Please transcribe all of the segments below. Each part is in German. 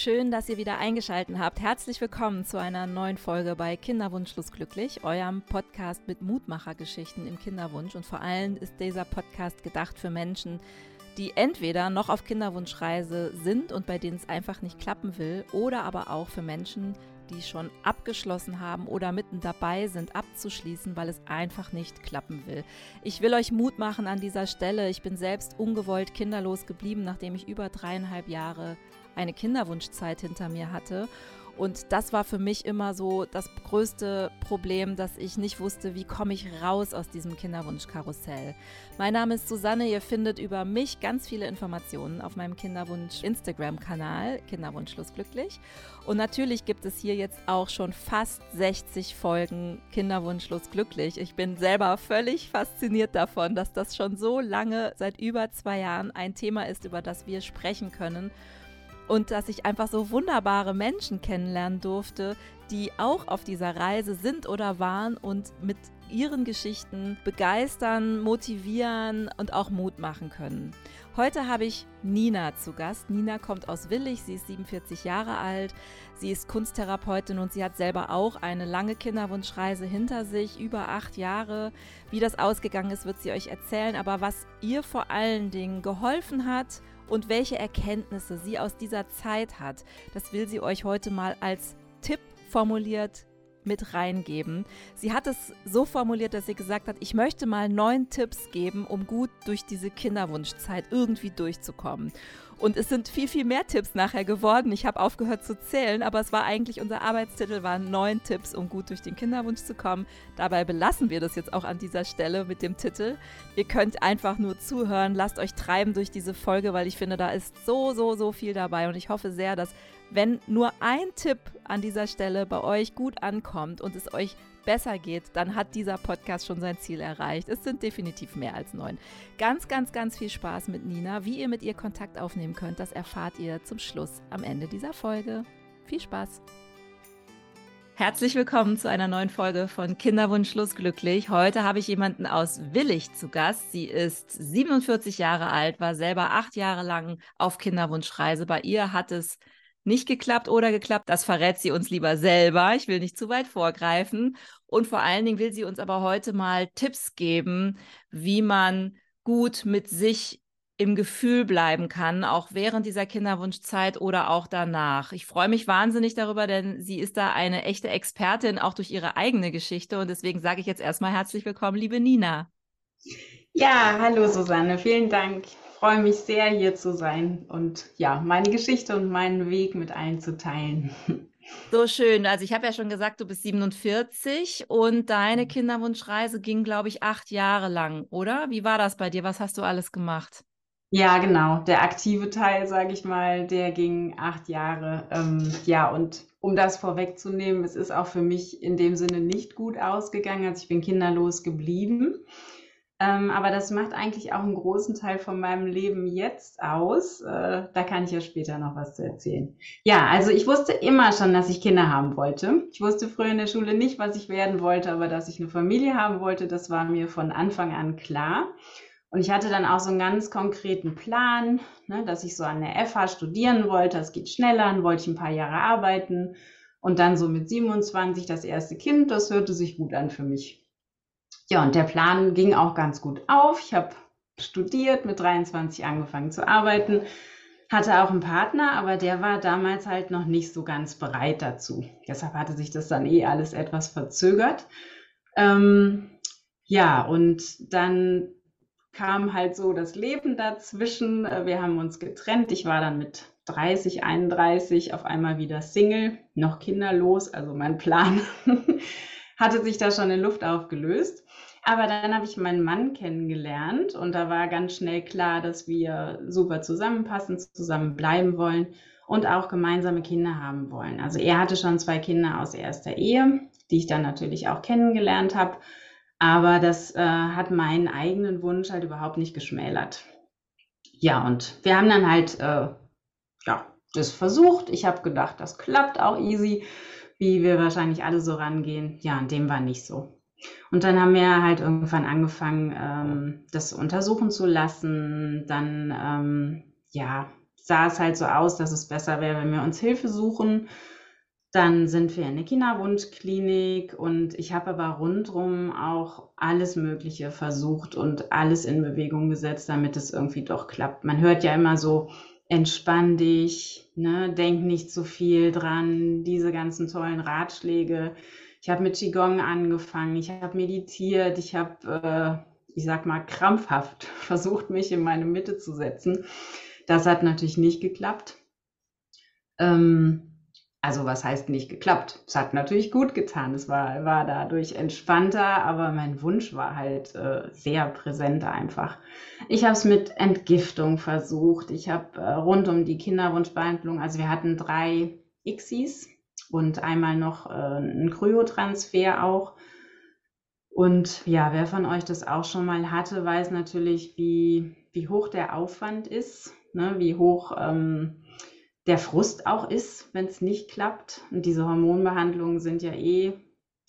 Schön, dass ihr wieder eingeschaltet habt. Herzlich willkommen zu einer neuen Folge bei Kinderwunschlos glücklich, eurem Podcast mit Mutmachergeschichten im Kinderwunsch. Und vor allem ist dieser Podcast gedacht für Menschen, die entweder noch auf Kinderwunschreise sind und bei denen es einfach nicht klappen will, oder aber auch für Menschen, die schon abgeschlossen haben oder mitten dabei sind, abzuschließen, weil es einfach nicht klappen will. Ich will euch Mut machen an dieser Stelle. Ich bin selbst ungewollt kinderlos geblieben, nachdem ich über dreieinhalb Jahre eine Kinderwunschzeit hinter mir hatte. Und das war für mich immer so das größte Problem, dass ich nicht wusste, wie komme ich raus aus diesem Kinderwunschkarussell. Mein Name ist Susanne, ihr findet über mich ganz viele Informationen auf meinem Kinderwunsch Instagram-Kanal, Kinderwunschlos glücklich. Und natürlich gibt es hier jetzt auch schon fast 60 Folgen Kinderwunschlos glücklich. Ich bin selber völlig fasziniert davon, dass das schon so lange, seit über zwei Jahren, ein Thema ist, über das wir sprechen können und dass ich einfach so wunderbare Menschen kennenlernen durfte, die auch auf dieser Reise sind oder waren und mit ihren Geschichten begeistern, motivieren und auch Mut machen können. Heute habe ich Nina zu Gast. Nina kommt aus Willig, sie ist 47 Jahre alt, sie ist Kunsttherapeutin und sie hat selber auch eine lange Kinderwunschreise hinter sich, über acht Jahre. Wie das ausgegangen ist, wird sie euch erzählen, aber was ihr vor allen Dingen geholfen hat und welche Erkenntnisse sie aus dieser Zeit hat, das will sie euch heute mal als Tipp formuliert mit reingeben. Sie hat es so formuliert, dass sie gesagt hat, ich möchte mal neun Tipps geben, um gut durch diese Kinderwunschzeit irgendwie durchzukommen. Und es sind viel, viel mehr Tipps nachher geworden. Ich habe aufgehört zu zählen, aber es war eigentlich, unser Arbeitstitel waren neun Tipps, um gut durch den Kinderwunsch zu kommen. Dabei belassen wir das jetzt auch an dieser Stelle mit dem Titel. Ihr könnt einfach nur zuhören, lasst euch treiben durch diese Folge, weil ich finde, da ist so, so, so viel dabei. Und ich hoffe sehr, dass wenn nur ein Tipp an dieser Stelle bei euch gut ankommt und es euch besser geht, dann hat dieser Podcast schon sein Ziel erreicht. Es sind definitiv mehr als neun. Ganz, ganz, ganz viel Spaß mit Nina. Wie ihr mit ihr Kontakt aufnehmen könnt, das erfahrt ihr zum Schluss am Ende dieser Folge. Viel Spaß! Herzlich willkommen zu einer neuen Folge von Kinderwunsch glücklich. Heute habe ich jemanden aus Willig zu Gast. Sie ist 47 Jahre alt, war selber acht Jahre lang auf Kinderwunschreise. Bei ihr hat es nicht geklappt oder geklappt. Das verrät sie uns lieber selber. Ich will nicht zu weit vorgreifen. Und vor allen Dingen will sie uns aber heute mal Tipps geben, wie man gut mit sich im Gefühl bleiben kann, auch während dieser Kinderwunschzeit oder auch danach. Ich freue mich wahnsinnig darüber, denn sie ist da eine echte Expertin, auch durch ihre eigene Geschichte. Und deswegen sage ich jetzt erstmal herzlich willkommen, liebe Nina. Ja, hallo Susanne, vielen Dank freue mich sehr, hier zu sein und ja, meine Geschichte und meinen Weg mit allen zu teilen. So schön. Also ich habe ja schon gesagt, du bist 47 und deine. Kinderwunschreise ging, glaube ich, acht Jahre lang, oder? Wie war das bei dir? Was hast du alles gemacht? Ja, genau. Der aktive Teil, sage ich mal, der ging acht Jahre. Ähm, ja, und um das vorwegzunehmen, es ist auch für mich in dem Sinne nicht gut ausgegangen. Also ich bin kinderlos geblieben. Ähm, aber das macht eigentlich auch einen großen Teil von meinem Leben jetzt aus. Äh, da kann ich ja später noch was zu erzählen. Ja, also ich wusste immer schon, dass ich Kinder haben wollte. Ich wusste früher in der Schule nicht, was ich werden wollte, aber dass ich eine Familie haben wollte, das war mir von Anfang an klar. Und ich hatte dann auch so einen ganz konkreten Plan, ne, dass ich so an der FH studieren wollte. Es geht schneller, dann wollte ich ein paar Jahre arbeiten. Und dann so mit 27 das erste Kind, das hörte sich gut an für mich. Ja, und der Plan ging auch ganz gut auf. Ich habe studiert, mit 23 angefangen zu arbeiten, hatte auch einen Partner, aber der war damals halt noch nicht so ganz bereit dazu. Deshalb hatte sich das dann eh alles etwas verzögert. Ähm, ja, und dann kam halt so das Leben dazwischen. Wir haben uns getrennt. Ich war dann mit 30, 31 auf einmal wieder Single, noch kinderlos. Also mein Plan hatte sich da schon in Luft aufgelöst. Aber dann habe ich meinen Mann kennengelernt und da war ganz schnell klar, dass wir super zusammenpassen, zusammen bleiben wollen und auch gemeinsame Kinder haben wollen. Also er hatte schon zwei Kinder aus erster Ehe, die ich dann natürlich auch kennengelernt habe. Aber das äh, hat meinen eigenen Wunsch halt überhaupt nicht geschmälert. Ja, und wir haben dann halt äh, ja, das versucht. Ich habe gedacht, das klappt auch easy, wie wir wahrscheinlich alle so rangehen. Ja, und dem war nicht so. Und dann haben wir halt irgendwann angefangen, ähm, das untersuchen zu lassen. Dann, ähm, ja, sah es halt so aus, dass es besser wäre, wenn wir uns Hilfe suchen. Dann sind wir in eine Kinderwunschklinik und ich habe aber rundherum auch alles Mögliche versucht und alles in Bewegung gesetzt, damit es irgendwie doch klappt. Man hört ja immer so, entspann dich, ne, denk nicht zu viel dran, diese ganzen tollen Ratschläge. Ich habe mit Qigong angefangen, ich habe meditiert, ich habe, äh, ich sag mal, krampfhaft versucht, mich in meine Mitte zu setzen. Das hat natürlich nicht geklappt. Ähm, also was heißt nicht geklappt? Es hat natürlich gut getan. Es war, war dadurch entspannter, aber mein Wunsch war halt äh, sehr präsent einfach. Ich habe es mit Entgiftung versucht. Ich habe äh, rund um die Kinderwunschbehandlung, also wir hatten drei ICSIs und einmal noch äh, einen Kryotransfer auch. Und ja, wer von euch das auch schon mal hatte, weiß natürlich, wie, wie hoch der Aufwand ist, ne? wie hoch... Ähm, der Frust auch ist, wenn es nicht klappt. Und diese Hormonbehandlungen sind ja eh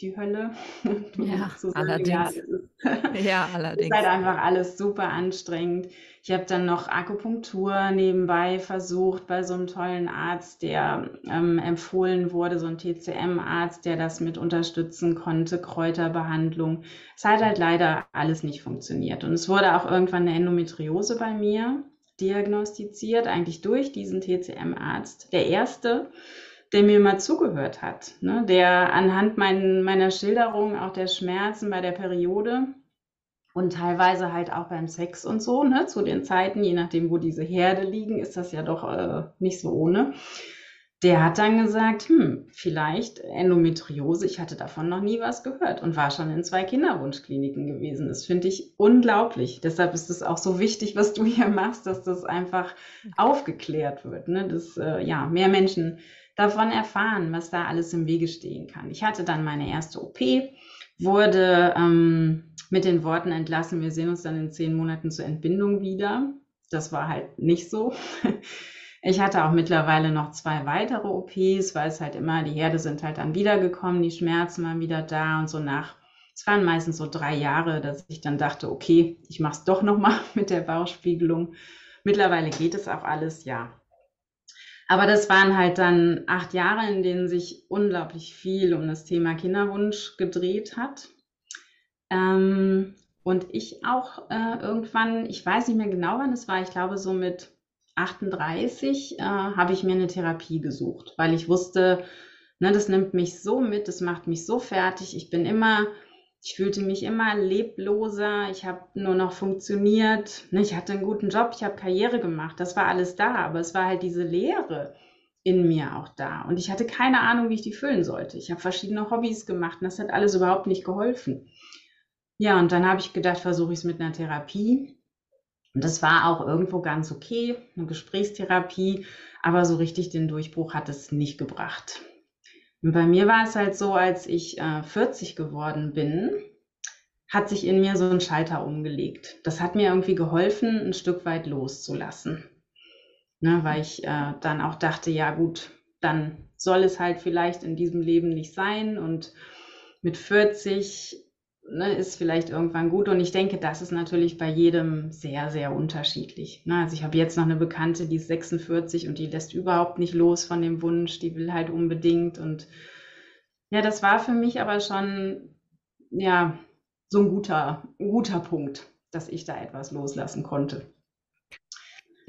die Hölle. Ja, allerdings. Ja, ja, allerdings. ist halt einfach alles super anstrengend. Ich habe dann noch Akupunktur nebenbei versucht bei so einem tollen Arzt, der ähm, empfohlen wurde, so ein TCM-Arzt, der das mit unterstützen konnte, Kräuterbehandlung. Es hat halt leider alles nicht funktioniert. Und es wurde auch irgendwann eine Endometriose bei mir diagnostiziert, eigentlich durch diesen TCM-Arzt. Der erste, der mir mal zugehört hat, ne? der anhand mein, meiner Schilderung auch der Schmerzen bei der Periode und teilweise halt auch beim Sex und so, ne? zu den Zeiten, je nachdem, wo diese Herde liegen, ist das ja doch äh, nicht so ohne der hat dann gesagt, hm, vielleicht Endometriose, ich hatte davon noch nie was gehört und war schon in zwei Kinderwunschkliniken gewesen. Das finde ich unglaublich. Deshalb ist es auch so wichtig, was du hier machst, dass das einfach aufgeklärt wird, ne? dass äh, ja, mehr Menschen davon erfahren, was da alles im Wege stehen kann. Ich hatte dann meine erste OP, wurde ähm, mit den Worten entlassen, wir sehen uns dann in zehn Monaten zur Entbindung wieder. Das war halt nicht so. Ich hatte auch mittlerweile noch zwei weitere OPs, weil es halt immer, die Herde sind halt dann wiedergekommen, die Schmerzen waren wieder da und so nach, es waren meistens so drei Jahre, dass ich dann dachte, okay, ich mache es doch nochmal mit der Bauchspiegelung. Mittlerweile geht es auch alles, ja. Aber das waren halt dann acht Jahre, in denen sich unglaublich viel um das Thema Kinderwunsch gedreht hat. Ähm, und ich auch äh, irgendwann, ich weiß nicht mehr genau, wann es war, ich glaube so mit 38 äh, habe ich mir eine Therapie gesucht, weil ich wusste, ne, das nimmt mich so mit, das macht mich so fertig. Ich bin immer, ich fühlte mich immer lebloser. Ich habe nur noch funktioniert. Ne, ich hatte einen guten Job, ich habe Karriere gemacht. Das war alles da, aber es war halt diese Leere in mir auch da. Und ich hatte keine Ahnung, wie ich die füllen sollte. Ich habe verschiedene Hobbys gemacht und das hat alles überhaupt nicht geholfen. Ja, und dann habe ich gedacht, versuche ich es mit einer Therapie. Und das war auch irgendwo ganz okay, eine Gesprächstherapie, aber so richtig den Durchbruch hat es nicht gebracht. Und bei mir war es halt so, als ich äh, 40 geworden bin, hat sich in mir so ein Schalter umgelegt. Das hat mir irgendwie geholfen, ein Stück weit loszulassen. Ne, weil ich äh, dann auch dachte, ja gut, dann soll es halt vielleicht in diesem Leben nicht sein. Und mit 40 ne, ist vielleicht irgendwann gut. Und ich denke, das ist natürlich bei jedem sehr, sehr unterschiedlich. Ne? Also ich habe jetzt noch eine Bekannte, die ist 46 und die lässt überhaupt nicht los von dem Wunsch, die will halt unbedingt. Und ja, das war für mich aber schon, ja, so ein guter, ein guter Punkt, dass ich da etwas loslassen konnte.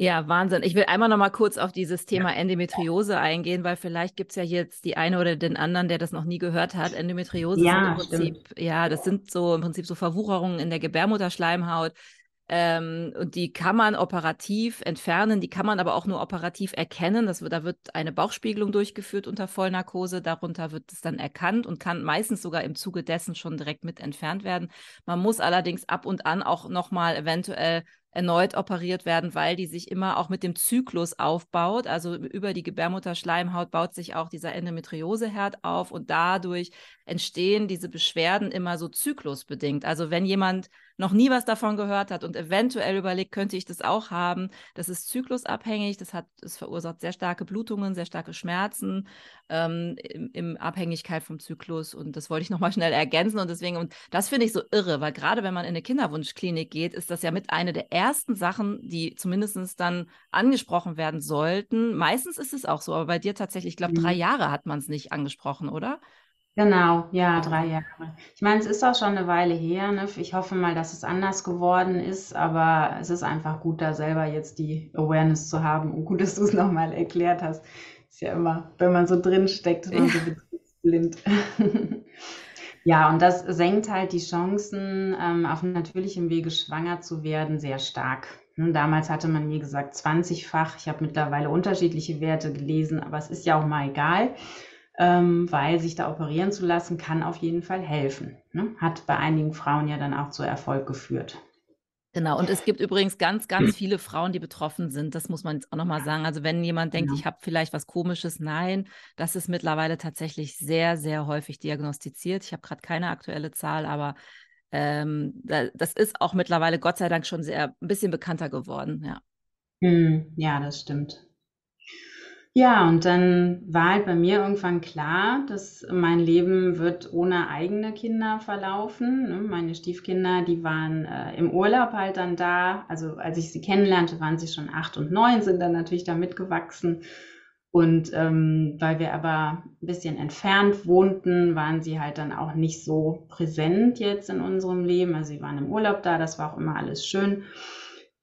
Ja, Wahnsinn. Ich will einmal noch mal kurz auf dieses Thema Endometriose eingehen, weil vielleicht gibt es ja jetzt die eine oder den anderen, der das noch nie gehört hat. Endometriose ja, sind im Prinzip, stimmt. ja, das sind so im Prinzip so Verwucherungen in der Gebärmutterschleimhaut. Ähm, und die kann man operativ entfernen, die kann man aber auch nur operativ erkennen. Das, da wird eine Bauchspiegelung durchgeführt unter Vollnarkose. Darunter wird es dann erkannt und kann meistens sogar im Zuge dessen schon direkt mit entfernt werden. Man muss allerdings ab und an auch nochmal eventuell erneut operiert werden, weil die sich immer auch mit dem Zyklus aufbaut. Also über die Gebärmutterschleimhaut baut sich auch dieser Endometrioseherd auf und dadurch entstehen diese Beschwerden immer so zyklusbedingt. Also wenn jemand noch nie was davon gehört hat und eventuell überlegt, könnte ich das auch haben, das ist zyklusabhängig, das hat, es verursacht sehr starke Blutungen, sehr starke Schmerzen ähm, in, in, Abhängigkeit vom Zyklus und das wollte ich nochmal schnell ergänzen und deswegen, und das finde ich so irre, weil gerade wenn man in eine Kinderwunschklinik geht, ist das ja mit einer der ersten Sachen, die zumindest dann angesprochen werden sollten. Meistens ist es auch so, aber bei dir tatsächlich, ich glaube, drei mhm. Jahre hat man es nicht angesprochen, oder? Genau, ja, drei Jahre. Ich meine, es ist auch schon eine Weile her. Ne? Ich hoffe mal, dass es anders geworden ist, aber es ist einfach gut, da selber jetzt die Awareness zu haben und gut, dass du es nochmal erklärt hast. Ist ja immer, wenn man so drin steckt, man so blind. Ja, und das senkt halt die Chancen, ähm, auf natürlichem Wege schwanger zu werden, sehr stark. Hm, damals hatte man mir gesagt 20-fach. Ich habe mittlerweile unterschiedliche Werte gelesen, aber es ist ja auch mal egal, ähm, weil sich da operieren zu lassen, kann auf jeden Fall helfen. Ne? Hat bei einigen Frauen ja dann auch zu Erfolg geführt. Genau, und es gibt übrigens ganz, ganz viele Frauen, die betroffen sind. Das muss man jetzt auch nochmal sagen. Also wenn jemand denkt, ja. ich habe vielleicht was Komisches, nein, das ist mittlerweile tatsächlich sehr, sehr häufig diagnostiziert. Ich habe gerade keine aktuelle Zahl, aber ähm, das ist auch mittlerweile Gott sei Dank schon sehr ein bisschen bekannter geworden, ja. Hm, ja, das stimmt. Ja, und dann war halt bei mir irgendwann klar, dass mein Leben wird ohne eigene Kinder verlaufen. Ne? Meine Stiefkinder, die waren äh, im Urlaub halt dann da. Also als ich sie kennenlernte, waren sie schon acht und neun, sind dann natürlich da mitgewachsen. Und ähm, weil wir aber ein bisschen entfernt wohnten, waren sie halt dann auch nicht so präsent jetzt in unserem Leben. Also sie waren im Urlaub da, das war auch immer alles schön.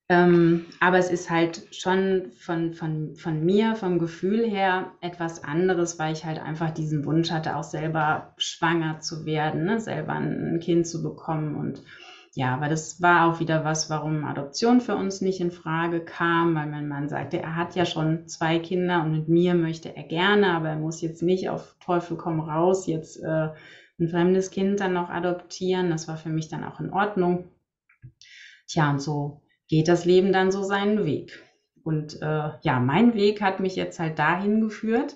Ähm, aber es ist halt schon von, von, von mir, vom Gefühl her etwas anderes, weil ich halt einfach diesen Wunsch hatte, auch selber schwanger zu werden, ne? selber ein Kind zu bekommen. Und ja, aber das war auch wieder was, warum Adoption für uns nicht in Frage kam, weil mein Mann sagte, er hat ja schon zwei Kinder und mit mir möchte er gerne, aber er muss jetzt nicht auf Teufel komm raus jetzt äh, ein fremdes Kind dann noch adoptieren. Das war für mich dann auch in Ordnung. Tja, und so geht das Leben dann so seinen Weg. Und äh, ja, mein Weg hat mich jetzt halt dahin geführt,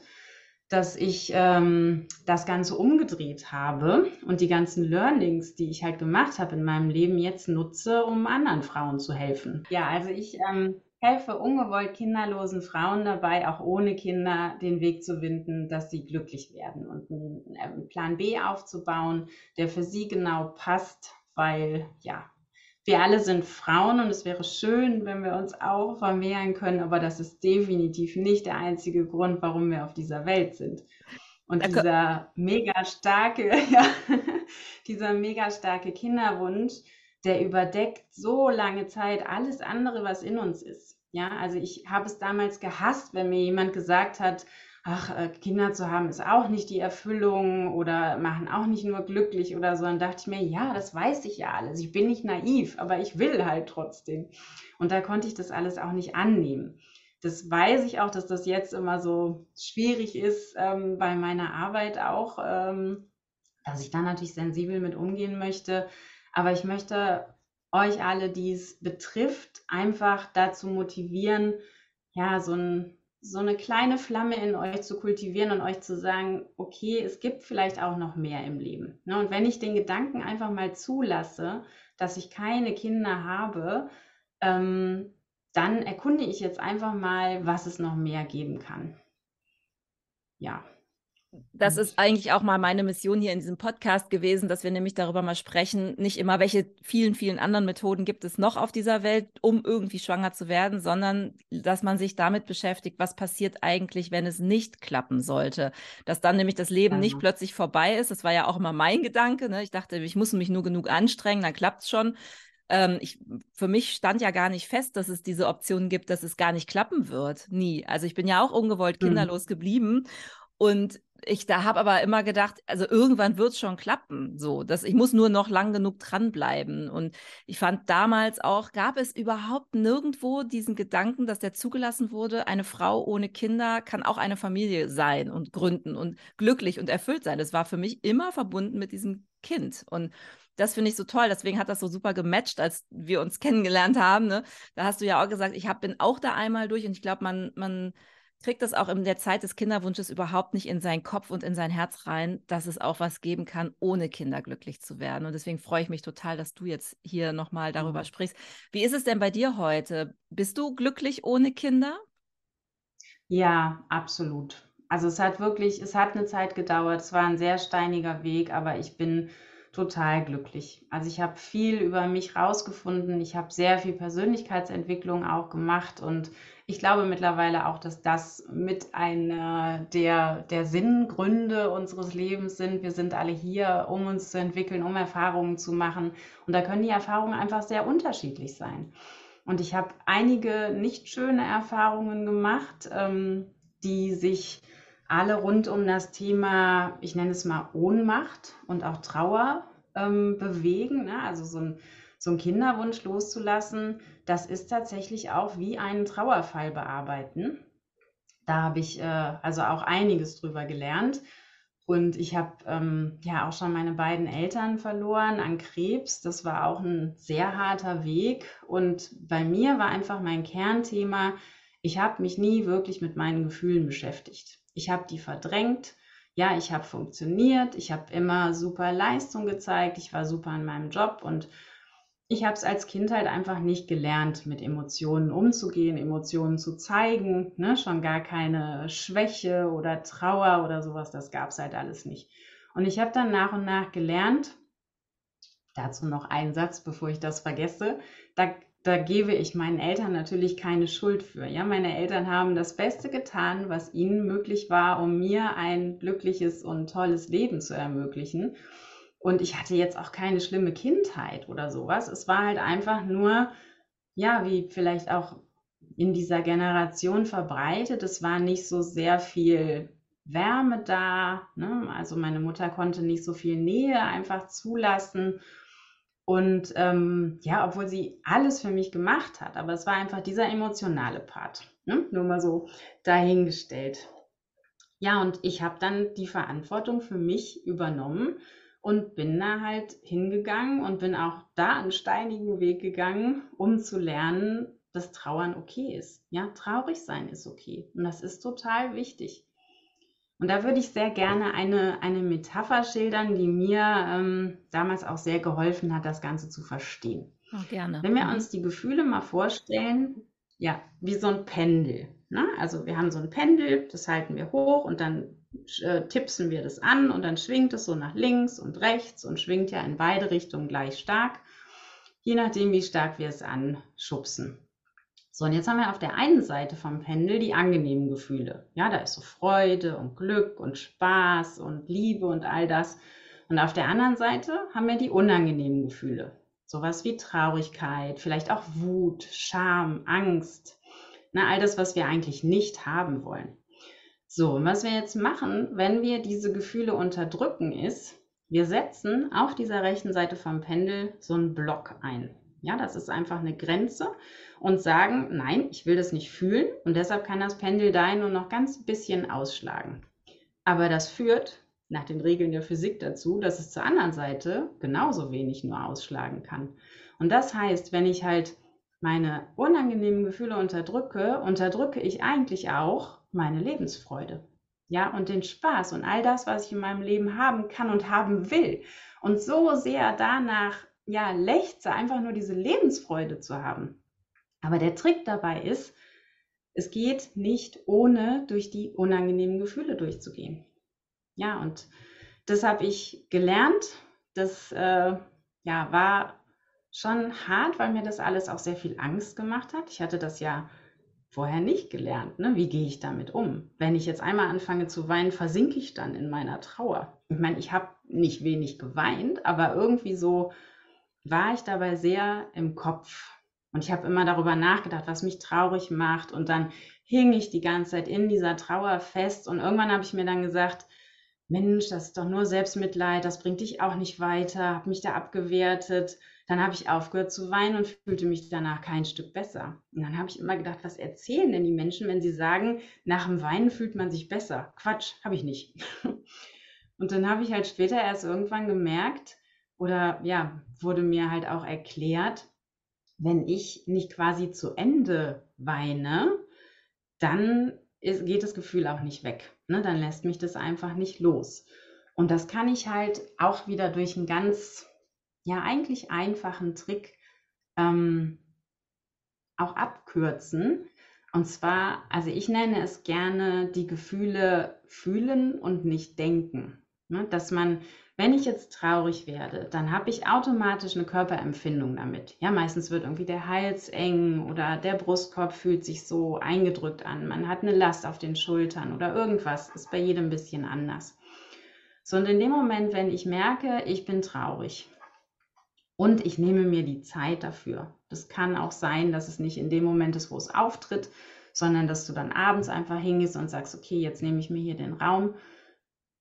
dass ich ähm, das Ganze umgedreht habe und die ganzen Learnings, die ich halt gemacht habe in meinem Leben, jetzt nutze, um anderen Frauen zu helfen. Ja, also ich ähm, helfe ungewollt kinderlosen Frauen dabei, auch ohne Kinder den Weg zu finden, dass sie glücklich werden und einen, einen Plan B aufzubauen, der für sie genau passt, weil ja, wir alle sind Frauen und es wäre schön, wenn wir uns auch vermehren können, aber das ist definitiv nicht der einzige Grund, warum wir auf dieser Welt sind. Und dieser mega starke, ja, dieser mega starke Kinderwunsch, der überdeckt so lange Zeit alles andere, was in uns ist. Ja, also ich habe es damals gehasst, wenn mir jemand gesagt hat, ach, äh, Kinder zu haben ist auch nicht die Erfüllung oder machen auch nicht nur glücklich oder so. Dann dachte ich mir, ja, das weiß ich ja alles. Ich bin nicht naiv, aber ich will halt trotzdem. Und da konnte ich das alles auch nicht annehmen. Das weiß ich auch, dass das jetzt immer so schwierig ist ähm, bei meiner Arbeit auch, ähm, dass ich da natürlich sensibel mit umgehen möchte. Aber ich möchte euch alle, die es betrifft, einfach dazu motivieren, ja, so ein so eine kleine Flamme in euch zu kultivieren und euch zu sagen, okay, es gibt vielleicht auch noch mehr im Leben. Ne? Und wenn ich den Gedanken einfach mal zulasse, dass ich keine Kinder habe, ähm, dann erkunde ich jetzt einfach mal, was es noch mehr geben kann. Ja das ist eigentlich auch mal meine Mission hier in diesem Podcast gewesen, dass wir nämlich darüber mal sprechen, nicht immer, welche vielen, vielen anderen Methoden gibt es noch auf dieser Welt, um irgendwie schwanger zu werden, sondern dass man sich damit beschäftigt, was passiert eigentlich, wenn es nicht klappen sollte. Dass dann nämlich das Leben ja. nicht plötzlich vorbei ist. Das war ja auch immer mein Gedanke. Ne? Ich dachte, ich muss mich nur genug anstrengen, dann klappt es schon ähm, ich, für mich stand ja gar nicht fest, dass es diese Option gibt, dass es gar nicht klappen wird. Nie. Also ich bin ja auch ungewollt mhm. kinderlos mhm. geblieben. Und ich da habe aber immer gedacht, also irgendwann wird es schon klappen. So, dass ich muss nur noch lang genug dranbleiben. Und ich fand damals auch, gab es überhaupt nirgendwo diesen Gedanken, dass der zugelassen wurde, eine Frau ohne Kinder kann auch eine Familie sein und gründen und glücklich und erfüllt sein. Das war für mich immer verbunden mit diesem Kind. Und das finde ich so toll. Deswegen hat das so super gematcht, als wir uns kennengelernt haben. Ne? Da hast du ja auch gesagt, ich hab, bin auch da einmal durch und ich glaube, man, man kriegt das auch in der Zeit des Kinderwunsches überhaupt nicht in seinen Kopf und in sein Herz rein, dass es auch was geben kann, ohne Kinder glücklich zu werden. Und deswegen freue ich mich total, dass du jetzt hier nochmal darüber mhm. sprichst. Wie ist es denn bei dir heute? Bist du glücklich ohne Kinder? Ja, absolut. Also es hat wirklich, es hat eine Zeit gedauert. Es war ein sehr steiniger Weg, aber ich bin total glücklich. Also ich habe viel über mich rausgefunden. Ich habe sehr viel Persönlichkeitsentwicklung auch gemacht und ich glaube mittlerweile auch, dass das mit einer der, der Sinngründe unseres Lebens sind. Wir sind alle hier, um uns zu entwickeln, um Erfahrungen zu machen. Und da können die Erfahrungen einfach sehr unterschiedlich sein. Und ich habe einige nicht schöne Erfahrungen gemacht, ähm, die sich alle rund um das Thema, ich nenne es mal Ohnmacht und auch Trauer ähm, bewegen. Ne? Also so ein, so ein Kinderwunsch loszulassen, das ist tatsächlich auch wie einen Trauerfall bearbeiten. Da habe ich äh, also auch einiges drüber gelernt. Und ich habe ähm, ja auch schon meine beiden Eltern verloren an Krebs. Das war auch ein sehr harter Weg. Und bei mir war einfach mein Kernthema, ich habe mich nie wirklich mit meinen Gefühlen beschäftigt. Ich habe die verdrängt. Ja, ich habe funktioniert. Ich habe immer super Leistung gezeigt. Ich war super in meinem Job und ich habe es als Kind halt einfach nicht gelernt, mit Emotionen umzugehen, Emotionen zu zeigen. Ne? Schon gar keine Schwäche oder Trauer oder sowas, das gab es halt alles nicht. Und ich habe dann nach und nach gelernt, dazu noch einen Satz, bevor ich das vergesse, da da gebe ich meinen Eltern natürlich keine Schuld für. Ja, meine Eltern haben das Beste getan, was ihnen möglich war, um mir ein glückliches und tolles Leben zu ermöglichen. Und ich hatte jetzt auch keine schlimme Kindheit oder sowas. Es war halt einfach nur, ja, wie vielleicht auch in dieser Generation verbreitet. Es war nicht so sehr viel Wärme da. Ne? Also meine Mutter konnte nicht so viel Nähe einfach zulassen. Und ähm, ja, obwohl sie alles für mich gemacht hat, aber es war einfach dieser emotionale Part. Ne? Nur mal so dahingestellt. Ja, und ich habe dann die Verantwortung für mich übernommen und bin da halt hingegangen und bin auch da einen steinigen Weg gegangen, um zu lernen, dass Trauern okay ist. Ja, traurig sein ist okay. Und das ist total wichtig. Und da würde ich sehr gerne eine, eine Metapher schildern, die mir ähm, damals auch sehr geholfen hat, das Ganze zu verstehen. Oh, gerne. Wenn wir mhm. uns die Gefühle mal vorstellen, ja, wie so ein Pendel. Ne? Also wir haben so ein Pendel, das halten wir hoch und dann äh, tippsen wir das an und dann schwingt es so nach links und rechts und schwingt ja in beide Richtungen gleich stark, je nachdem, wie stark wir es anschubsen. So, und jetzt haben wir auf der einen Seite vom Pendel die angenehmen Gefühle. Ja, da ist so Freude und Glück und Spaß und Liebe und all das. Und auf der anderen Seite haben wir die unangenehmen Gefühle. Sowas wie Traurigkeit, vielleicht auch Wut, Scham, Angst. Na, all das, was wir eigentlich nicht haben wollen. So, und was wir jetzt machen, wenn wir diese Gefühle unterdrücken, ist, wir setzen auf dieser rechten Seite vom Pendel so einen Block ein. Ja, das ist einfach eine Grenze und sagen, nein, ich will das nicht fühlen und deshalb kann das Pendel da nur noch ganz bisschen ausschlagen. Aber das führt nach den Regeln der Physik dazu, dass es zur anderen Seite genauso wenig nur ausschlagen kann. Und das heißt, wenn ich halt meine unangenehmen Gefühle unterdrücke, unterdrücke ich eigentlich auch meine Lebensfreude. Ja, und den Spaß und all das, was ich in meinem Leben haben kann und haben will. Und so sehr danach, ja, lechze, einfach nur diese Lebensfreude zu haben. Aber der Trick dabei ist, es geht nicht ohne durch die unangenehmen Gefühle durchzugehen. Ja, und das habe ich gelernt. Das äh, ja, war schon hart, weil mir das alles auch sehr viel Angst gemacht hat. Ich hatte das ja vorher nicht gelernt. Ne? Wie gehe ich damit um? Wenn ich jetzt einmal anfange zu weinen, versinke ich dann in meiner Trauer. Ich meine, ich habe nicht wenig geweint, aber irgendwie so war ich dabei sehr im Kopf. Und ich habe immer darüber nachgedacht, was mich traurig macht. Und dann hing ich die ganze Zeit in dieser Trauer fest. Und irgendwann habe ich mir dann gesagt, Mensch, das ist doch nur Selbstmitleid, das bringt dich auch nicht weiter, habe mich da abgewertet. Dann habe ich aufgehört zu weinen und fühlte mich danach kein Stück besser. Und dann habe ich immer gedacht, was erzählen denn die Menschen, wenn sie sagen, nach dem Weinen fühlt man sich besser? Quatsch, habe ich nicht. Und dann habe ich halt später erst irgendwann gemerkt, oder ja, wurde mir halt auch erklärt, wenn ich nicht quasi zu Ende weine, dann ist, geht das Gefühl auch nicht weg. Ne? Dann lässt mich das einfach nicht los. Und das kann ich halt auch wieder durch einen ganz, ja, eigentlich einfachen Trick ähm, auch abkürzen. Und zwar, also ich nenne es gerne die Gefühle fühlen und nicht denken. Ne? Dass man wenn ich jetzt traurig werde, dann habe ich automatisch eine Körperempfindung damit. Ja, meistens wird irgendwie der Hals eng oder der Brustkorb fühlt sich so eingedrückt an. Man hat eine Last auf den Schultern oder irgendwas. Ist bei jedem ein bisschen anders. So, und in dem Moment, wenn ich merke, ich bin traurig und ich nehme mir die Zeit dafür. Das kann auch sein, dass es nicht in dem Moment ist, wo es auftritt, sondern dass du dann abends einfach hingehst und sagst, okay, jetzt nehme ich mir hier den Raum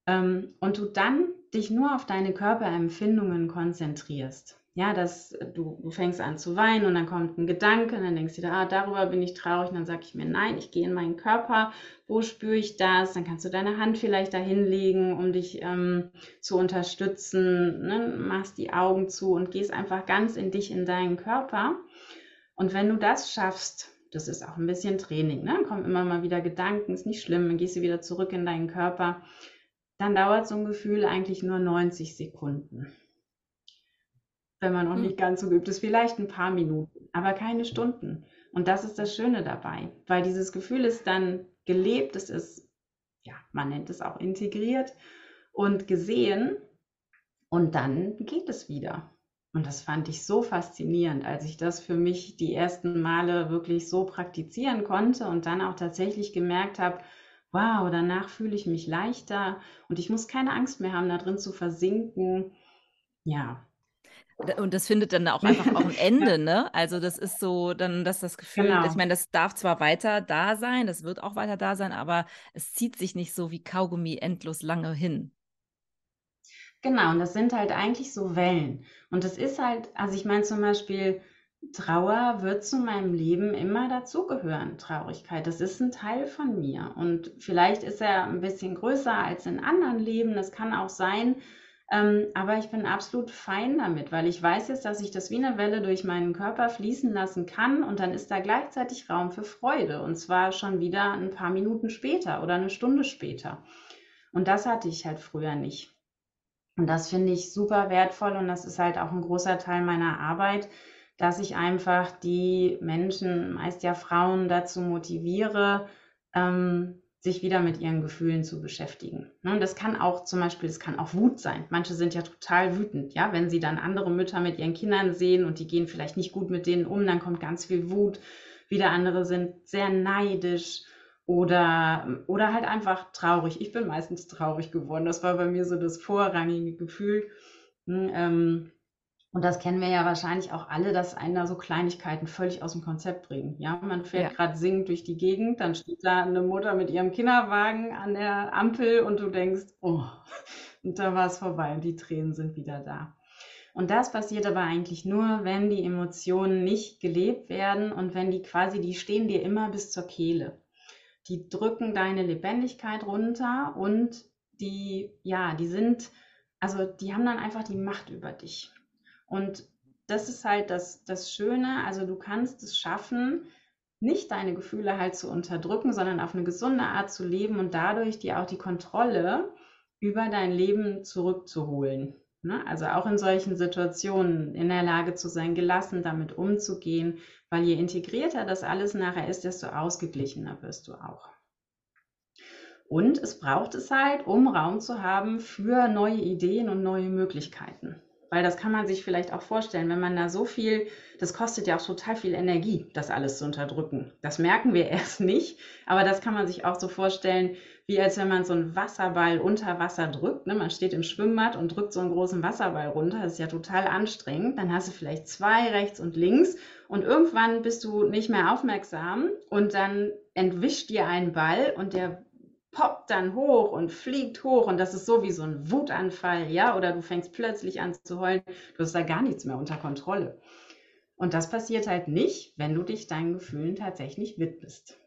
ähm, und du dann dich nur auf deine Körperempfindungen konzentrierst. Ja, dass du, du fängst an zu weinen und dann kommt ein Gedanke und dann denkst du dir, ah, darüber bin ich traurig. Und dann sage ich mir, nein, ich gehe in meinen Körper. Wo spüre ich das? Dann kannst du deine Hand vielleicht dahin legen, um dich ähm, zu unterstützen. Ne? Machst die Augen zu und gehst einfach ganz in dich, in deinen Körper. Und wenn du das schaffst, das ist auch ein bisschen Training, ne? Dann kommen immer mal wieder Gedanken, ist nicht schlimm, dann gehst du wieder zurück in deinen Körper dann dauert so ein Gefühl eigentlich nur 90 Sekunden. Wenn man noch hm. nicht ganz so geübt ist, vielleicht ein paar Minuten, aber keine Stunden. Und das ist das Schöne dabei, weil dieses Gefühl ist dann gelebt, es ist, ja, man nennt es auch integriert und gesehen und dann geht es wieder. Und das fand ich so faszinierend, als ich das für mich die ersten Male wirklich so praktizieren konnte und dann auch tatsächlich gemerkt habe, wow, danach fühle ich mich leichter und ich muss keine Angst mehr haben, da drin zu versinken. Ja. Und das findet dann auch einfach auch ein Ende, ne? Also das ist so, dann, dass das Gefühl, genau. ich meine, das darf zwar weiter da sein, das wird auch weiter da sein, aber es zieht sich nicht so wie Kaugummi endlos lange hin. Genau, und das sind halt eigentlich so Wellen. Und das ist halt, also ich meine zum Beispiel, Trauer wird zu meinem Leben immer dazugehören, Traurigkeit. Das ist ein Teil von mir. Und vielleicht ist er ein bisschen größer als in anderen Leben. Das kann auch sein. Ähm, aber ich bin absolut fein damit, weil ich weiß jetzt, dass ich das wie eine Welle durch meinen Körper fließen lassen kann und dann ist da gleichzeitig Raum für Freude. Und zwar schon wieder ein paar Minuten später oder eine Stunde später. Und das hatte ich halt früher nicht. Und das finde ich super wertvoll und das ist halt auch ein großer Teil meiner Arbeit dass ich einfach die Menschen, meist ja Frauen, dazu motiviere, ähm, sich wieder mit ihren Gefühlen zu beschäftigen. Ne, und das kann auch zum Beispiel, das kann auch Wut sein. Manche sind ja total wütend, ja, wenn sie dann andere Mütter mit ihren Kindern sehen und die gehen vielleicht nicht gut mit denen um, dann kommt ganz viel Wut. Wieder andere sind sehr neidisch oder, oder halt einfach traurig. Ich bin meistens traurig geworden. Das war bei mir so das vorrangige Gefühl. Hm, ähm, und das kennen wir ja wahrscheinlich auch alle, dass einen da so Kleinigkeiten völlig aus dem Konzept bringen. Ja, man fährt ja. gerade singend durch die Gegend, dann steht da eine Mutter mit ihrem Kinderwagen an der Ampel und du denkst, oh, und da war es vorbei und die Tränen sind wieder da. Und das passiert aber eigentlich nur, wenn die Emotionen nicht gelebt werden und wenn die quasi, die stehen dir immer bis zur Kehle. Die drücken deine Lebendigkeit runter und die, ja, die sind, also die haben dann einfach die Macht über dich. Und das ist halt das, das Schöne. Also du kannst es schaffen, nicht deine Gefühle halt zu unterdrücken, sondern auf eine gesunde Art zu leben und dadurch dir auch die Kontrolle über dein Leben zurückzuholen. Ne? Also auch in solchen Situationen in der Lage zu sein, gelassen damit umzugehen, weil je integrierter das alles nachher ist, desto ausgeglichener wirst du auch. Und es braucht es halt, um Raum zu haben für neue Ideen und neue Möglichkeiten. Weil das kann man sich vielleicht auch vorstellen, wenn man da so viel, das kostet ja auch total viel Energie, das alles zu unterdrücken. Das merken wir erst nicht, aber das kann man sich auch so vorstellen, wie als wenn man so einen Wasserball unter Wasser drückt. Ne? Man steht im Schwimmbad und drückt so einen großen Wasserball runter. Das ist ja total anstrengend. Dann hast du vielleicht zwei rechts und links und irgendwann bist du nicht mehr aufmerksam und dann entwischt dir ein Ball und der poppt dann hoch und fliegt hoch und das ist so wie so ein Wutanfall, ja, oder du fängst plötzlich an zu heulen, du hast da gar nichts mehr unter Kontrolle. Und das passiert halt nicht, wenn du dich deinen Gefühlen tatsächlich widmest.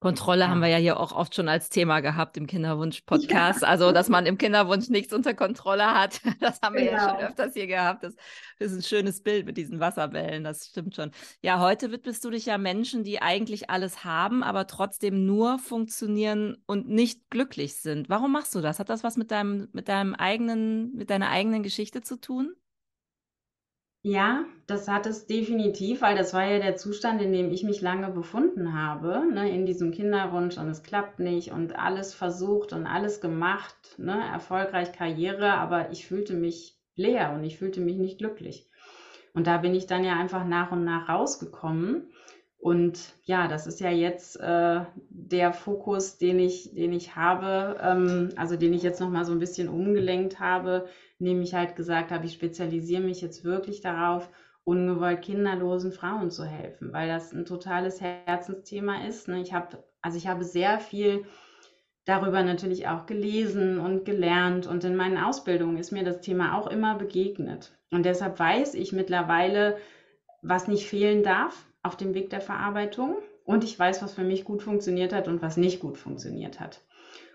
Kontrolle haben wir ja hier auch oft schon als Thema gehabt im Kinderwunsch-Podcast. Ja. Also, dass man im Kinderwunsch nichts unter Kontrolle hat. Das haben wir genau. ja schon öfters hier gehabt. Das, das, ist ein schönes Bild mit diesen Wasserbällen. Das stimmt schon. Ja, heute widmest du dich ja Menschen, die eigentlich alles haben, aber trotzdem nur funktionieren und nicht glücklich sind. Warum machst du das? Hat das was mit deinem, mit deinem eigenen, mit deiner eigenen Geschichte zu tun? Ja, das hat es definitiv, weil das war ja der Zustand, in dem ich mich lange befunden habe, ne, in diesem Kinderwunsch und es klappt nicht und alles versucht und alles gemacht, ne, erfolgreich Karriere, aber ich fühlte mich leer und ich fühlte mich nicht glücklich. Und da bin ich dann ja einfach nach und nach rausgekommen. Und ja, das ist ja jetzt äh, der Fokus, den ich, den ich habe, ähm, also den ich jetzt nochmal so ein bisschen umgelenkt habe, indem ich halt gesagt habe, ich spezialisiere mich jetzt wirklich darauf, ungewollt kinderlosen Frauen zu helfen, weil das ein totales Herzensthema ist. Ne? Ich habe, also ich habe sehr viel darüber natürlich auch gelesen und gelernt und in meinen Ausbildungen ist mir das Thema auch immer begegnet. Und deshalb weiß ich mittlerweile, was nicht fehlen darf auf dem Weg der Verarbeitung und ich weiß, was für mich gut funktioniert hat und was nicht gut funktioniert hat.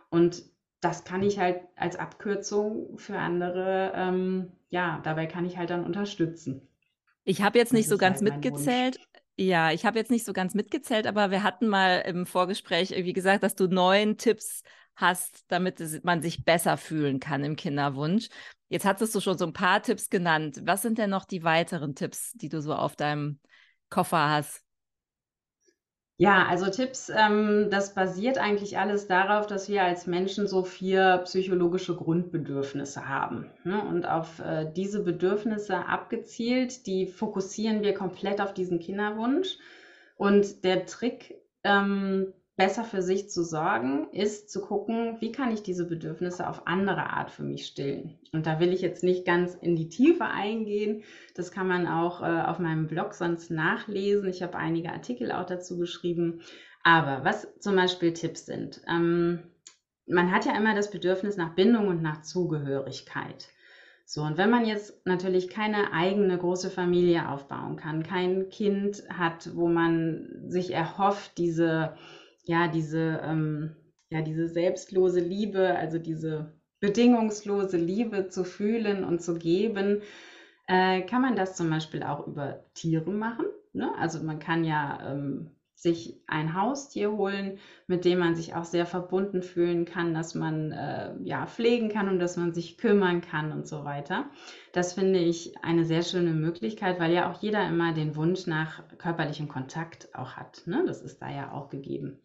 Und das kann ich halt als Abkürzung für andere, ähm, ja, dabei kann ich halt dann unterstützen. Ich habe jetzt nicht so ganz halt mitgezählt. Ja, ich habe jetzt nicht so ganz mitgezählt, aber wir hatten mal im Vorgespräch irgendwie gesagt, dass du neun Tipps hast, damit man sich besser fühlen kann im Kinderwunsch. Jetzt hattest du schon so ein paar Tipps genannt. Was sind denn noch die weiteren Tipps, die du so auf deinem Koffer hast? Ja, also Tipps, ähm, das basiert eigentlich alles darauf, dass wir als Menschen so vier psychologische Grundbedürfnisse haben. Ne? Und auf äh, diese Bedürfnisse abgezielt, die fokussieren wir komplett auf diesen Kinderwunsch. Und der Trick, ähm, besser für sich zu sorgen, ist zu gucken, wie kann ich diese Bedürfnisse auf andere Art für mich stillen. Und da will ich jetzt nicht ganz in die Tiefe eingehen. Das kann man auch äh, auf meinem Blog sonst nachlesen. Ich habe einige Artikel auch dazu geschrieben. Aber was zum Beispiel Tipps sind. Ähm, man hat ja immer das Bedürfnis nach Bindung und nach Zugehörigkeit. So, und wenn man jetzt natürlich keine eigene große Familie aufbauen kann, kein Kind hat, wo man sich erhofft, diese ja, diese, ähm, ja, diese selbstlose Liebe, also diese bedingungslose Liebe zu fühlen und zu geben, äh, kann man das zum Beispiel auch über Tiere machen. Ne? Also man kann ja ähm, sich ein Haustier holen, mit dem man sich auch sehr verbunden fühlen kann, dass man äh, ja pflegen kann und dass man sich kümmern kann und so weiter. Das finde ich eine sehr schöne Möglichkeit, weil ja auch jeder immer den Wunsch nach körperlichem Kontakt auch hat. Ne? Das ist da ja auch gegeben.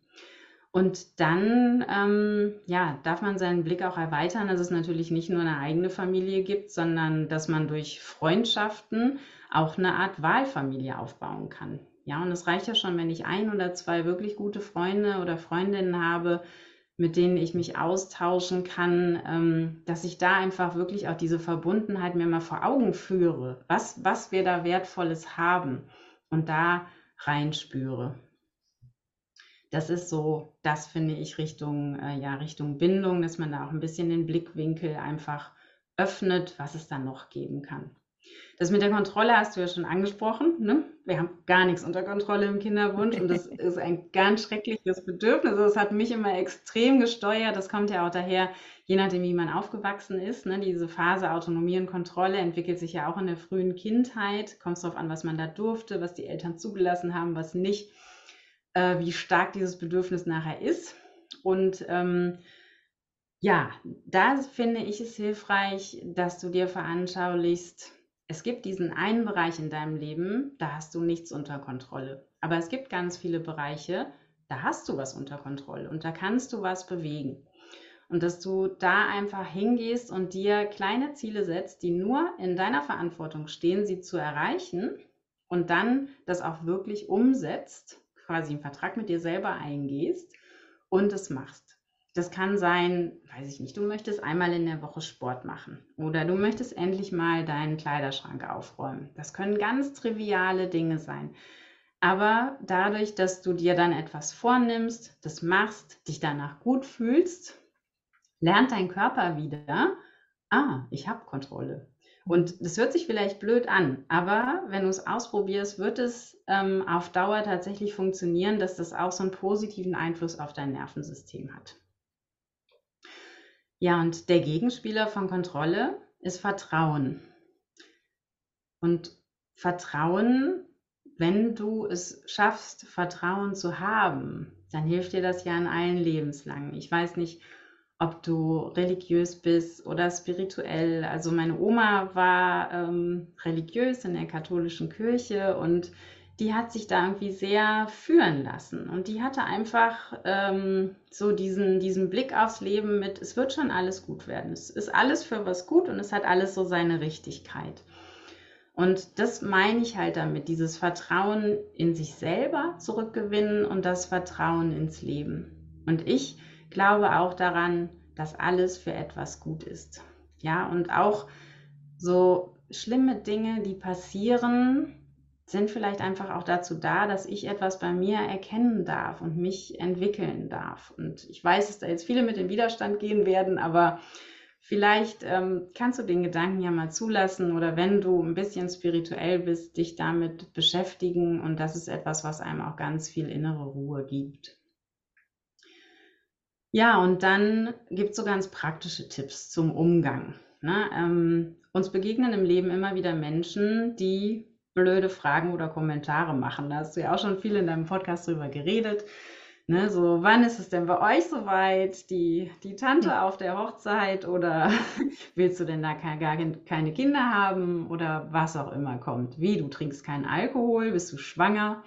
Und dann ähm, ja, darf man seinen Blick auch erweitern, dass es natürlich nicht nur eine eigene Familie gibt, sondern dass man durch Freundschaften auch eine Art Wahlfamilie aufbauen kann. Ja, und es reicht ja schon, wenn ich ein oder zwei wirklich gute Freunde oder Freundinnen habe, mit denen ich mich austauschen kann, ähm, dass ich da einfach wirklich auch diese Verbundenheit mir mal vor Augen führe, was, was wir da Wertvolles haben und da reinspüre das ist so, das finde ich Richtung, äh, ja, Richtung Bindung, dass man da auch ein bisschen den Blickwinkel einfach öffnet, was es dann noch geben kann. Das mit der Kontrolle hast du ja schon angesprochen. Ne? Wir haben gar nichts unter Kontrolle im Kinderwunsch und das ist ein ganz schreckliches Bedürfnis. Das hat mich immer extrem gesteuert. Das kommt ja auch daher, je nachdem, wie man aufgewachsen ist. Ne? Diese Phase Autonomie und Kontrolle entwickelt sich ja auch in der frühen Kindheit. Kommt darauf an, was man da durfte, was die Eltern zugelassen haben, was nicht äh, wie stark dieses Bedürfnis nachher ist. Und ähm, ja, da finde ich es hilfreich, dass du dir veranschaulichst, es gibt diesen einen Bereich in deinem Leben, da hast du nichts unter Kontrolle. Aber es gibt ganz viele Bereiche, da hast du was unter Kontrolle und da kannst du was bewegen. Und dass du da einfach hingehst und dir kleine Ziele setzt, die nur in deiner Verantwortung stehen, sie zu erreichen und dann das auch wirklich umsetzt quasi einen Vertrag mit dir selber eingehst und es machst. Das kann sein, weiß ich nicht, du möchtest einmal in der Woche Sport machen oder du möchtest endlich mal deinen Kleiderschrank aufräumen. Das können ganz triviale Dinge sein. Aber dadurch, dass du dir dann etwas vornimmst, das machst, dich danach gut fühlst, lernt dein Körper wieder, ah, ich habe Kontrolle. Und das hört sich vielleicht blöd an, aber wenn du es ausprobierst, wird es ähm, auf Dauer tatsächlich funktionieren, dass das auch so einen positiven Einfluss auf dein Nervensystem hat. Ja, und der Gegenspieler von Kontrolle ist Vertrauen. Und Vertrauen, wenn du es schaffst, Vertrauen zu haben, dann hilft dir das ja in allen Lebenslangen. Ich weiß nicht, ob du religiös bist oder spirituell. Also meine Oma war ähm, religiös in der katholischen Kirche und die hat sich da irgendwie sehr führen lassen. Und die hatte einfach ähm, so diesen, diesen Blick aufs Leben mit, es wird schon alles gut werden. Es ist alles für was gut und es hat alles so seine Richtigkeit. Und das meine ich halt damit, dieses Vertrauen in sich selber zurückgewinnen und das Vertrauen ins Leben. Und ich glaube auch daran, dass alles für etwas gut ist. Ja, und auch so schlimme Dinge, die passieren, sind vielleicht einfach auch dazu da, dass ich etwas bei mir erkennen darf und mich entwickeln darf. Und ich weiß, dass da jetzt viele mit in Widerstand gehen werden, aber vielleicht ähm, kannst du den Gedanken ja mal zulassen oder wenn du ein bisschen spirituell bist, dich damit beschäftigen. Und das ist etwas, was einem auch ganz viel innere Ruhe gibt. Ja, und dann gibt es so ganz praktische Tipps zum Umgang. Ne? Ähm, uns begegnen im Leben immer wieder Menschen, die blöde Fragen oder Kommentare machen. Da hast du ja auch schon viel in deinem Podcast drüber geredet. Ne, so, wann ist es denn bei euch soweit? Die, die Tante auf der Hochzeit oder willst du denn da gar keine Kinder haben oder was auch immer kommt? Wie, du trinkst keinen Alkohol, bist du schwanger?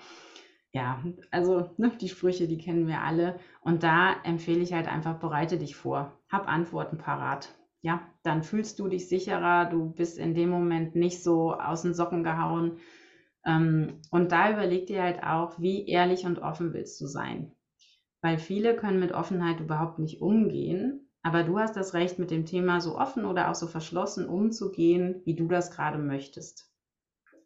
Ja, also ne, die Sprüche, die kennen wir alle. Und da empfehle ich halt einfach, bereite dich vor, hab Antworten parat ja, dann fühlst du dich sicherer, du bist in dem Moment nicht so aus den Socken gehauen. Ähm, und da überleg dir halt auch, wie ehrlich und offen willst du sein. Weil viele können mit Offenheit überhaupt nicht umgehen, aber du hast das Recht, mit dem Thema so offen oder auch so verschlossen umzugehen, wie du das gerade möchtest.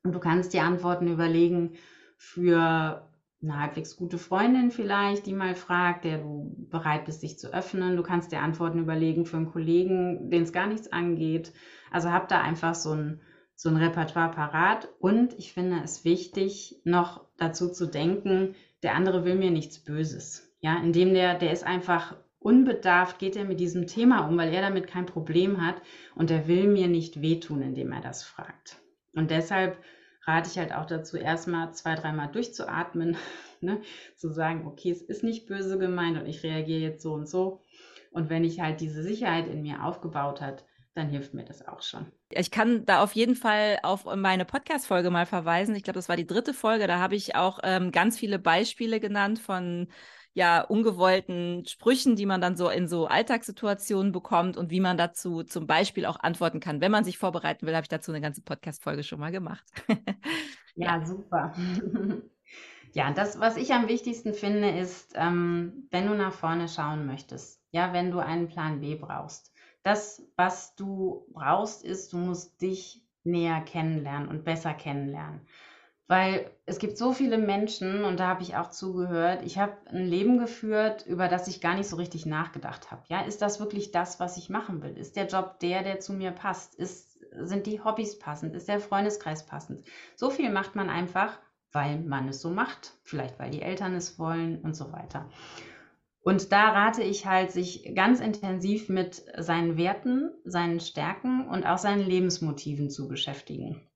Und du kannst dir Antworten überlegen für eine halbwegs gute Freundin vielleicht, die mal fragt, der du bereit bist, dich zu öffnen. Du kannst dir Antworten überlegen für einen Kollegen, den es gar nichts angeht. Also hab da einfach so ein, so ein Repertoire parat. Und ich finde es wichtig, noch dazu zu denken, der andere will mir nichts Böses. Ja, indem der, der ist einfach unbedarft, geht er mit diesem Thema um, weil er damit kein Problem hat und er will mir nicht wehtun, indem er das fragt. Und deshalb rate ich halt auch dazu, erstmal zwei, dreimal durchzuatmen, ne? zu sagen, okay, es ist nicht böse gemeint und ich reagiere jetzt so und so. Und wenn ich halt diese Sicherheit in mir aufgebaut hat, dann hilft mir das auch schon. Ich kann da auf jeden Fall auf meine Podcast-Folge mal verweisen. Ich glaube, das war die dritte Folge. Da habe ich auch ähm, ganz viele Beispiele genannt von ja ungewollten Sprüchen, die man dann so in so Alltagssituationen bekommt und wie man dazu zum Beispiel auch antworten kann. Wenn man sich vorbereiten will, habe ich dazu eine ganze Podcast-Folge schon mal gemacht. ja, super. Ja, das, was ich am wichtigsten finde, ist, ähm, wenn du nach vorne schauen möchtest, ja, wenn du einen Plan B brauchst. Das, was du brauchst, ist, du musst dich näher kennenlernen und besser kennenlernen. Weil es gibt so viele Menschen, und da habe ich auch zugehört, ich habe ein Leben geführt, über das ich gar nicht so richtig nachgedacht habe. Ja, ist das wirklich das, was ich machen will? Ist der Job der, der zu mir passt? Ist, sind die Hobbys passend? Ist der Freundeskreis passend? So viel macht man einfach, weil man es so macht. Vielleicht, weil die Eltern es wollen und so weiter. Und da rate ich halt, sich ganz intensiv mit seinen Werten, seinen Stärken und auch seinen Lebensmotiven zu beschäftigen.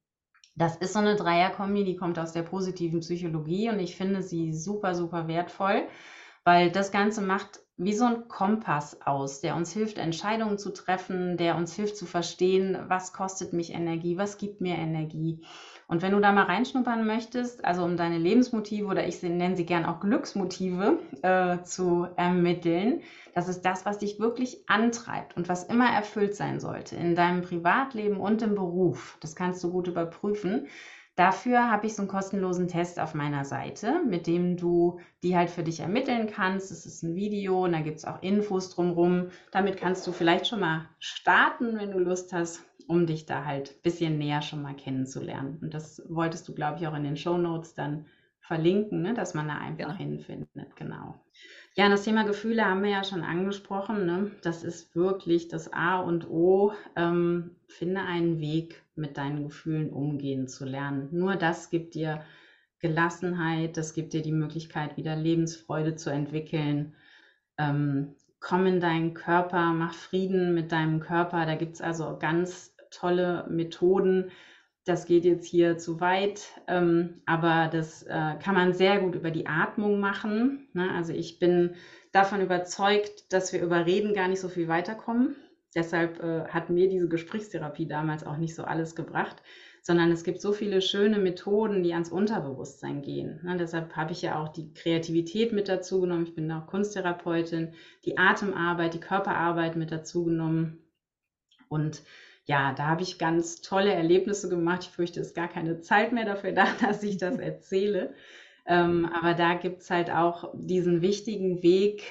Das ist so eine Dreierkombi, die kommt aus der positiven Psychologie und ich finde sie super, super wertvoll, weil das Ganze macht wie so ein Kompass aus, der uns hilft, Entscheidungen zu treffen, der uns hilft zu verstehen, was kostet mich Energie, was gibt mir Energie. Und wenn du da mal reinschnuppern möchtest, also um deine Lebensmotive oder ich nenne sie gern auch Glücksmotive äh, zu ermitteln, das ist das, was dich wirklich antreibt und was immer erfüllt sein sollte in deinem Privatleben und im Beruf. Das kannst du gut überprüfen. Dafür habe ich so einen kostenlosen Test auf meiner Seite, mit dem du die halt für dich ermitteln kannst. Es ist ein Video und da gibt es auch Infos drumherum. Damit kannst du vielleicht schon mal starten, wenn du Lust hast um dich da halt ein bisschen näher schon mal kennenzulernen. Und das wolltest du, glaube ich, auch in den Show Notes dann verlinken, ne? dass man da einfach ja. hinfindet. Genau. Ja, das Thema Gefühle haben wir ja schon angesprochen. Ne? Das ist wirklich das A und O. Ähm, finde einen Weg, mit deinen Gefühlen umgehen zu lernen. Nur das gibt dir Gelassenheit, das gibt dir die Möglichkeit, wieder Lebensfreude zu entwickeln. Ähm, komm in deinen Körper, mach Frieden mit deinem Körper. Da gibt es also ganz tolle Methoden. Das geht jetzt hier zu weit, ähm, aber das äh, kann man sehr gut über die Atmung machen. Ne? Also ich bin davon überzeugt, dass wir über Reden gar nicht so viel weiterkommen. Deshalb äh, hat mir diese Gesprächstherapie damals auch nicht so alles gebracht, sondern es gibt so viele schöne Methoden, die ans Unterbewusstsein gehen. Ne, deshalb habe ich ja auch die Kreativität mit dazu genommen. Ich bin auch Kunsttherapeutin, die Atemarbeit, die Körperarbeit mit dazu genommen. Und ja, da habe ich ganz tolle Erlebnisse gemacht. Ich fürchte, es ist gar keine Zeit mehr dafür da, dass ich das erzähle. Ähm, aber da gibt es halt auch diesen wichtigen Weg,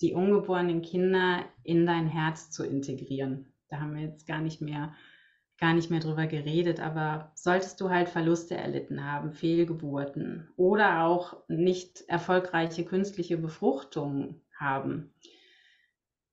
die ungeborenen Kinder in dein Herz zu integrieren. Da haben wir jetzt gar nicht mehr gar nicht mehr drüber geredet, aber solltest du halt Verluste erlitten haben, Fehlgeburten oder auch nicht erfolgreiche künstliche Befruchtungen haben,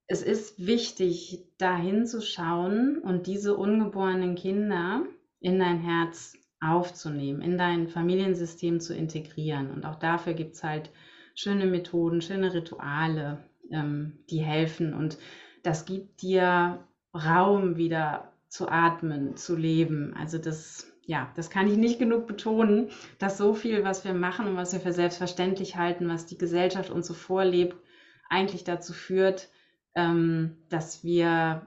es ist wichtig, da hinzuschauen und diese ungeborenen Kinder in dein Herz aufzunehmen, in dein Familiensystem zu integrieren. Und auch dafür gibt es halt schöne Methoden, schöne Rituale, ähm, die helfen. Und das gibt dir Raum wieder zu atmen, zu leben. Also das, ja, das kann ich nicht genug betonen, dass so viel, was wir machen und was wir für selbstverständlich halten, was die Gesellschaft uns so vorlebt, eigentlich dazu führt, ähm, dass wir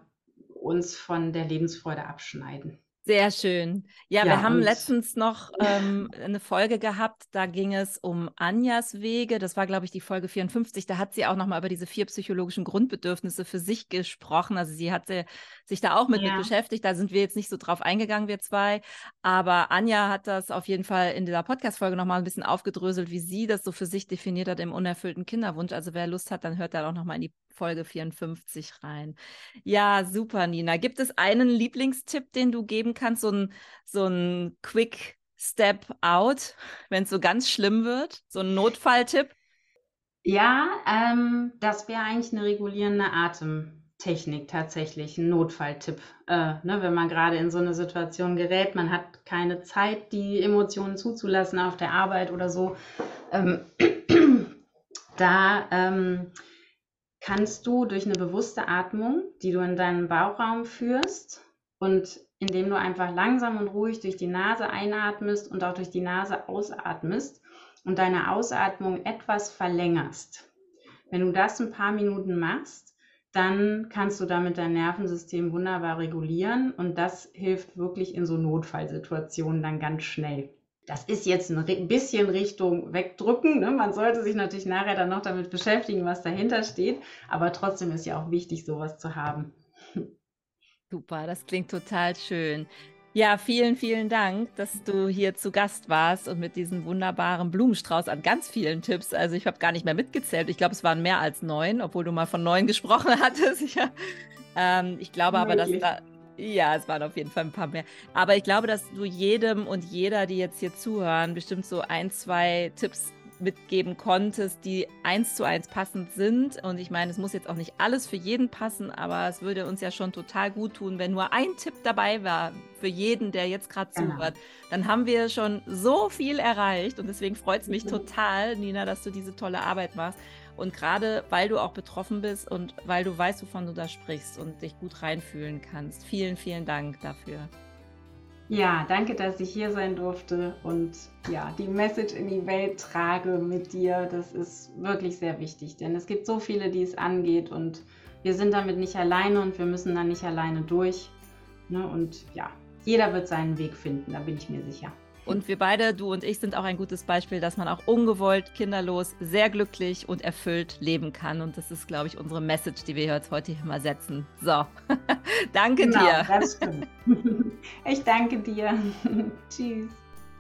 uns von der Lebensfreude abschneiden. Sehr schön. Ja, ja wir haben letztens noch ähm, eine Folge gehabt, da ging es um Anjas Wege. Das war, glaube ich, die Folge 54. Da hat sie auch nochmal über diese vier psychologischen Grundbedürfnisse für sich gesprochen. Also sie hatte sich da auch mit, ja. mit beschäftigt. Da sind wir jetzt nicht so drauf eingegangen, wir zwei. Aber Anja hat das auf jeden Fall in dieser Podcast-Folge nochmal ein bisschen aufgedröselt, wie sie das so für sich definiert hat im unerfüllten Kinderwunsch. Also wer Lust hat, dann hört da auch nochmal in die Folge 54 rein. Ja, super, Nina. Gibt es einen Lieblingstipp, den du geben kannst? So ein, so ein Quick Step Out, wenn es so ganz schlimm wird? So ein Notfalltipp? Ja, ähm, das wäre eigentlich eine regulierende Atemtechnik tatsächlich, ein Notfalltipp. Äh, ne, wenn man gerade in so eine Situation gerät, man hat keine Zeit, die Emotionen zuzulassen auf der Arbeit oder so. Ähm, da ähm, kannst du durch eine bewusste Atmung, die du in deinen Bauchraum führst und indem du einfach langsam und ruhig durch die Nase einatmest und auch durch die Nase ausatmest und deine Ausatmung etwas verlängerst. Wenn du das ein paar Minuten machst, dann kannst du damit dein Nervensystem wunderbar regulieren und das hilft wirklich in so Notfallsituationen dann ganz schnell. Das ist jetzt ein bisschen Richtung wegdrücken. Ne? Man sollte sich natürlich nachher dann noch damit beschäftigen, was dahinter steht. Aber trotzdem ist ja auch wichtig, sowas zu haben. Super, das klingt total schön. Ja, vielen, vielen Dank, dass du hier zu Gast warst und mit diesem wunderbaren Blumenstrauß an ganz vielen Tipps. Also ich habe gar nicht mehr mitgezählt. Ich glaube, es waren mehr als neun, obwohl du mal von neun gesprochen hattest. Ja. Ähm, ich glaube aber, dass da ja, es waren auf jeden Fall ein paar mehr. Aber ich glaube, dass du jedem und jeder, die jetzt hier zuhören, bestimmt so ein, zwei Tipps mitgeben konntest, die eins zu eins passend sind. Und ich meine, es muss jetzt auch nicht alles für jeden passen, aber es würde uns ja schon total gut tun, wenn nur ein Tipp dabei war für jeden, der jetzt gerade genau. zuhört. Dann haben wir schon so viel erreicht und deswegen freut es mich mhm. total, Nina, dass du diese tolle Arbeit machst. Und gerade weil du auch betroffen bist und weil du weißt, wovon du da sprichst und dich gut reinfühlen kannst. Vielen, vielen Dank dafür. Ja, danke, dass ich hier sein durfte und ja, die Message in die Welt trage mit dir. Das ist wirklich sehr wichtig, denn es gibt so viele, die es angeht und wir sind damit nicht alleine und wir müssen da nicht alleine durch. Ne? Und ja, jeder wird seinen Weg finden, da bin ich mir sicher. Und wir beide, du und ich, sind auch ein gutes Beispiel, dass man auch ungewollt, kinderlos, sehr glücklich und erfüllt leben kann. Und das ist, glaube ich, unsere Message, die wir jetzt heute hier mal setzen. So, danke genau, dir. Das stimmt. Ich danke dir. Tschüss.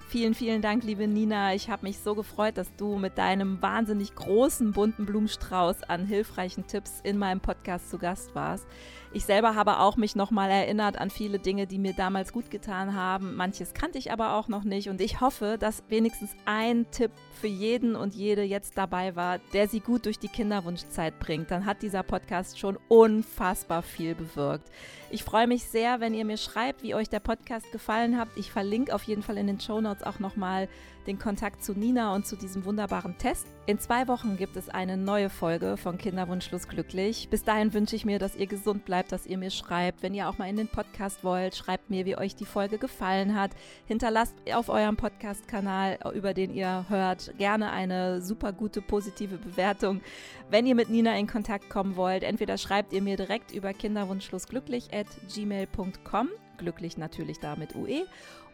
Vielen, vielen Dank, liebe Nina. Ich habe mich so gefreut, dass du mit deinem wahnsinnig großen bunten Blumenstrauß an hilfreichen Tipps in meinem Podcast zu Gast warst. Ich selber habe auch mich nochmal erinnert an viele Dinge, die mir damals gut getan haben. Manches kannte ich aber auch noch nicht und ich hoffe, dass wenigstens ein Tipp für jeden und jede jetzt dabei war, der sie gut durch die Kinderwunschzeit bringt. Dann hat dieser Podcast schon unfassbar viel bewirkt. Ich freue mich sehr, wenn ihr mir schreibt, wie euch der Podcast gefallen hat. Ich verlinke auf jeden Fall in den Show Notes auch nochmal den Kontakt zu Nina und zu diesem wunderbaren Test. In zwei Wochen gibt es eine neue Folge von Kinderwunschlos glücklich. Bis dahin wünsche ich mir, dass ihr gesund bleibt dass ihr mir schreibt. Wenn ihr auch mal in den Podcast wollt, schreibt mir, wie euch die Folge gefallen hat. Hinterlasst auf eurem Podcast-Kanal, über den ihr hört, gerne eine super gute positive Bewertung. Wenn ihr mit Nina in Kontakt kommen wollt, entweder schreibt ihr mir direkt über kinderwunschschlussglücklich at gmail.com, glücklich natürlich da mit UE,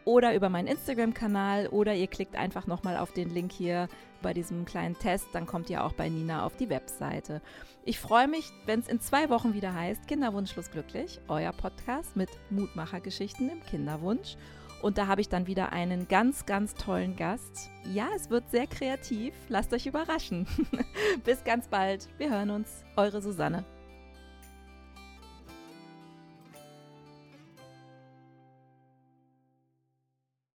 oder über meinen Instagram-Kanal oder ihr klickt einfach nochmal auf den Link hier bei diesem kleinen Test, dann kommt ihr auch bei Nina auf die Webseite. Ich freue mich, wenn es in zwei Wochen wieder heißt Kinderwunschlos glücklich, euer Podcast mit Mutmachergeschichten im Kinderwunsch. Und da habe ich dann wieder einen ganz, ganz tollen Gast. Ja, es wird sehr kreativ. Lasst euch überraschen. Bis ganz bald. Wir hören uns. Eure Susanne.